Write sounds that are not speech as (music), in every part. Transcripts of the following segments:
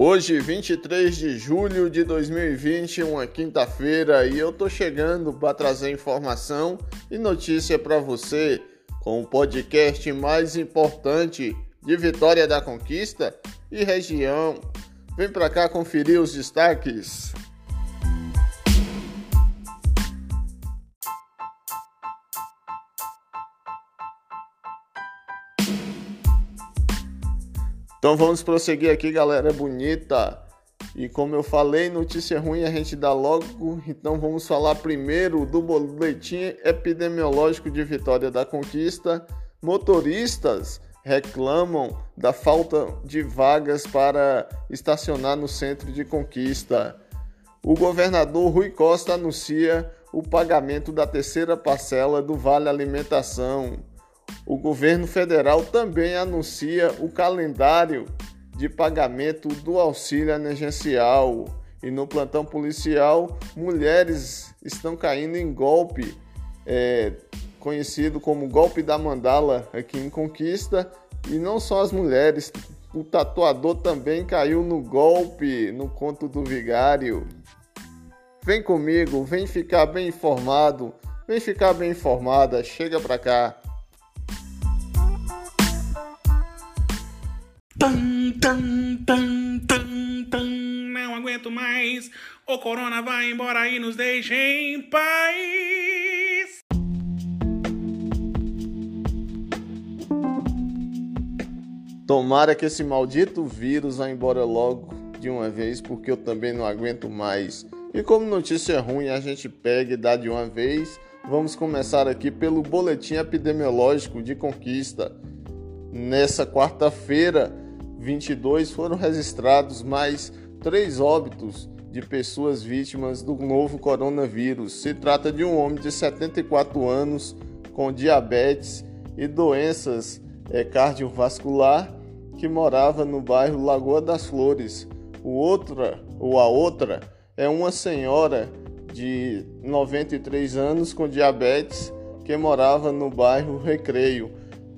Hoje, 23 de julho de 2020, uma quinta-feira, e eu tô chegando para trazer informação e notícia para você com o podcast mais importante de Vitória da Conquista e região. Vem para cá conferir os destaques. Então vamos prosseguir aqui, galera bonita. E como eu falei, notícia ruim a gente dá logo. Então vamos falar primeiro do boletim epidemiológico de Vitória da Conquista. Motoristas reclamam da falta de vagas para estacionar no centro de Conquista. O governador Rui Costa anuncia o pagamento da terceira parcela do Vale Alimentação o governo federal também anuncia o calendário de pagamento do auxílio emergencial. E no plantão policial, mulheres estão caindo em golpe, é, conhecido como golpe da mandala aqui em Conquista. E não só as mulheres, o tatuador também caiu no golpe no conto do vigário. Vem comigo, vem ficar bem informado, vem ficar bem informada, chega pra cá. Tan, tan, tan, tan, não aguento mais. O corona vai embora e nos deixa em paz. Tomara que esse maldito vírus vá embora logo de uma vez, porque eu também não aguento mais. E como notícia ruim a gente pega e dá de uma vez, vamos começar aqui pelo boletim epidemiológico de Conquista. Nessa quarta-feira, 22 foram registrados mais três óbitos de pessoas vítimas do novo coronavírus. Se trata de um homem de 74 anos com diabetes e doenças é, cardiovascular que morava no bairro Lagoa das Flores. O outra ou a outra é uma senhora de 93 anos com diabetes que morava no bairro Recreio.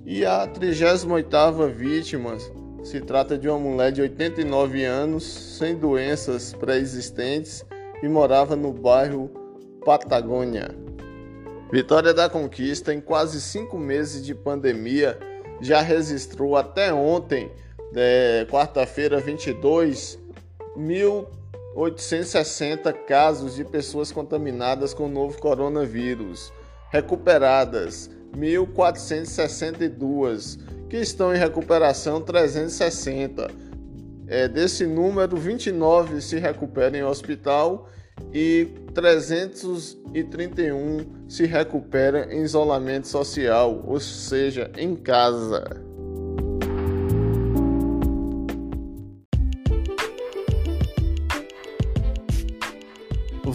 E a 38ª vítima se trata de uma mulher de 89 anos, sem doenças pré-existentes e morava no bairro Patagônia. Vitória da Conquista, em quase cinco meses de pandemia, já registrou até ontem, é, quarta-feira 22, 1.860 casos de pessoas contaminadas com o novo coronavírus. Recuperadas, 1.462 que estão em recuperação 360. É, desse número, 29 se recuperam em hospital e 331 se recuperam em isolamento social, ou seja, em casa.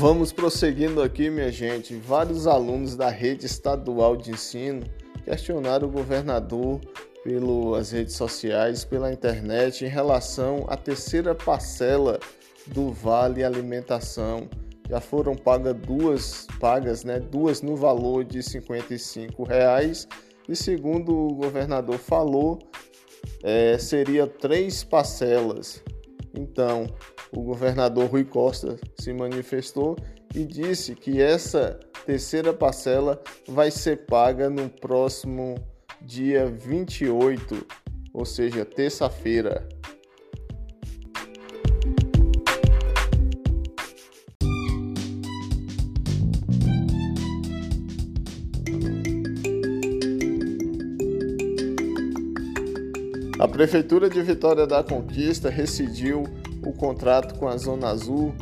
Vamos prosseguindo aqui, minha gente. Vários alunos da rede estadual de ensino questionaram o governador pelas redes sociais, pela internet, em relação à terceira parcela do Vale Alimentação. Já foram pagas duas pagas, né? Duas no valor de 55 reais e segundo o governador falou, é, seria três parcelas. Então, o governador Rui Costa se manifestou e disse que essa terceira parcela vai ser paga no próximo dia 28, ou seja, terça-feira. A Prefeitura de Vitória da Conquista rescindiu o contrato com a Zona Azul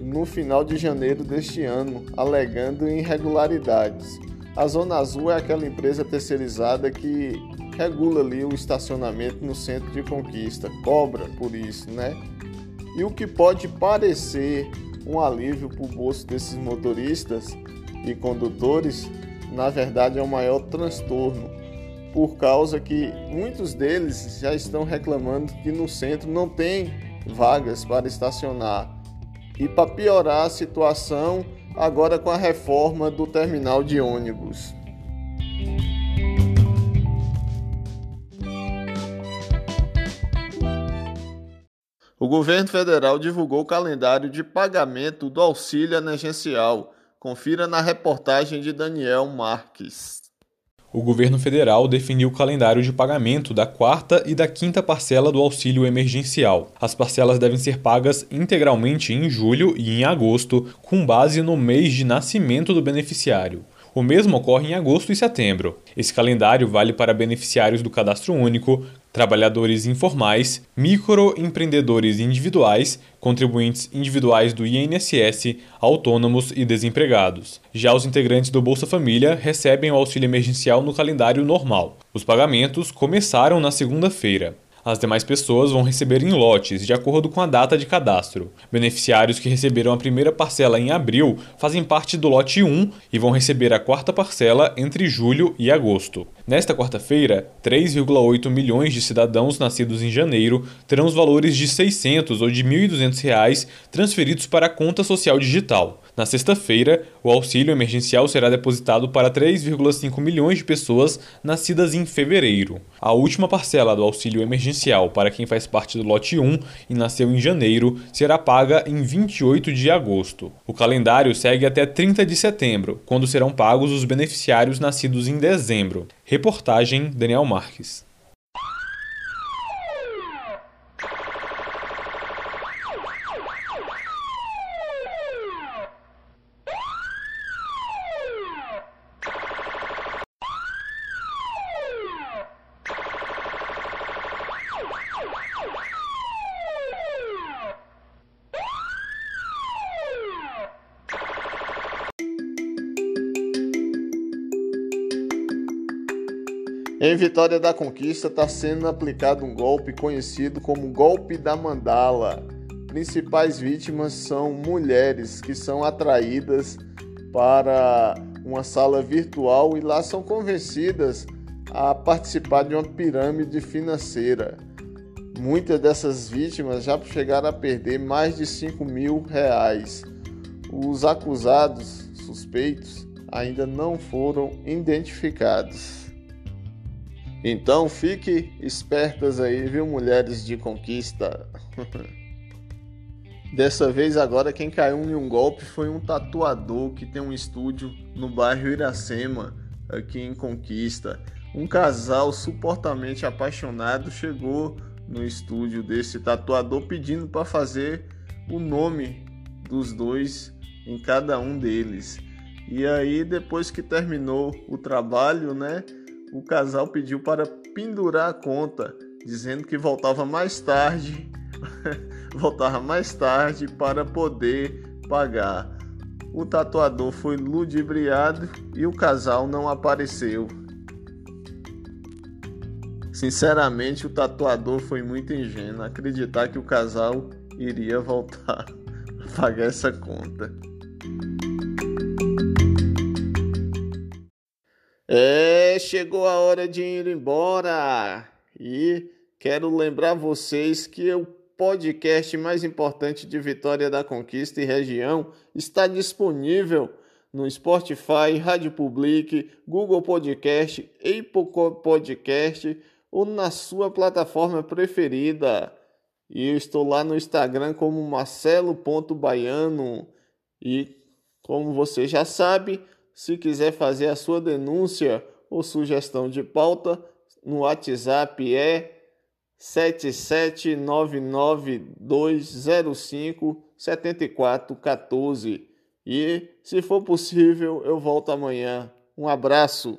no final de janeiro deste ano, alegando irregularidades. A Zona Azul é aquela empresa terceirizada que regula ali o estacionamento no centro de conquista, cobra por isso, né? E o que pode parecer um alívio para o bolso desses motoristas e condutores, na verdade é o um maior transtorno, por causa que muitos deles já estão reclamando que no centro não tem vagas para estacionar. E para piorar a situação, agora com a reforma do terminal de ônibus. O governo federal divulgou o calendário de pagamento do auxílio emergencial. Confira na reportagem de Daniel Marques. O governo federal definiu o calendário de pagamento da quarta e da quinta parcela do auxílio emergencial. As parcelas devem ser pagas integralmente em julho e em agosto, com base no mês de nascimento do beneficiário. O mesmo ocorre em agosto e setembro. Esse calendário vale para beneficiários do Cadastro Único, trabalhadores informais, microempreendedores individuais, contribuintes individuais do INSS, autônomos e desempregados. Já os integrantes do Bolsa Família recebem o auxílio emergencial no calendário normal. Os pagamentos começaram na segunda-feira. As demais pessoas vão receber em lotes, de acordo com a data de cadastro. Beneficiários que receberam a primeira parcela em abril fazem parte do lote 1 e vão receber a quarta parcela entre julho e agosto. Nesta quarta-feira, 3,8 milhões de cidadãos nascidos em janeiro terão os valores de 600 ou de 1.200 reais transferidos para a conta social digital. Na sexta-feira, o auxílio emergencial será depositado para 3,5 milhões de pessoas nascidas em fevereiro. A última parcela do auxílio emergencial para quem faz parte do lote 1 e nasceu em janeiro será paga em 28 de agosto. O calendário segue até 30 de setembro, quando serão pagos os beneficiários nascidos em dezembro. Reportagem Daniel Marques. Em Vitória da Conquista está sendo aplicado um golpe conhecido como golpe da mandala. Principais vítimas são mulheres que são atraídas para uma sala virtual e lá são convencidas a participar de uma pirâmide financeira. Muitas dessas vítimas já chegaram a perder mais de 5 mil reais. Os acusados, suspeitos, ainda não foram identificados. Então fique espertas aí, viu, mulheres de conquista. (laughs) Dessa vez agora quem caiu em um golpe foi um tatuador que tem um estúdio no bairro Iracema, aqui em Conquista. Um casal supostamente apaixonado chegou no estúdio desse tatuador pedindo para fazer o nome dos dois em cada um deles. E aí depois que terminou o trabalho, né, o casal pediu para pendurar a conta, dizendo que voltava mais tarde, (laughs) voltava mais tarde para poder pagar. O tatuador foi ludibriado e o casal não apareceu. Sinceramente, o tatuador foi muito ingênuo acreditar que o casal iria voltar (laughs) a pagar essa conta. É, chegou a hora de ir embora. E quero lembrar vocês que o podcast mais importante de Vitória da Conquista e região está disponível no Spotify, Rádio Public, Google Podcast, Apple Podcast ou na sua plataforma preferida. E eu estou lá no Instagram como marcelo.baiano. E como você já sabe, se quiser fazer a sua denúncia ou sugestão de pauta, no WhatsApp é 77992057414. E, se for possível, eu volto amanhã. Um abraço.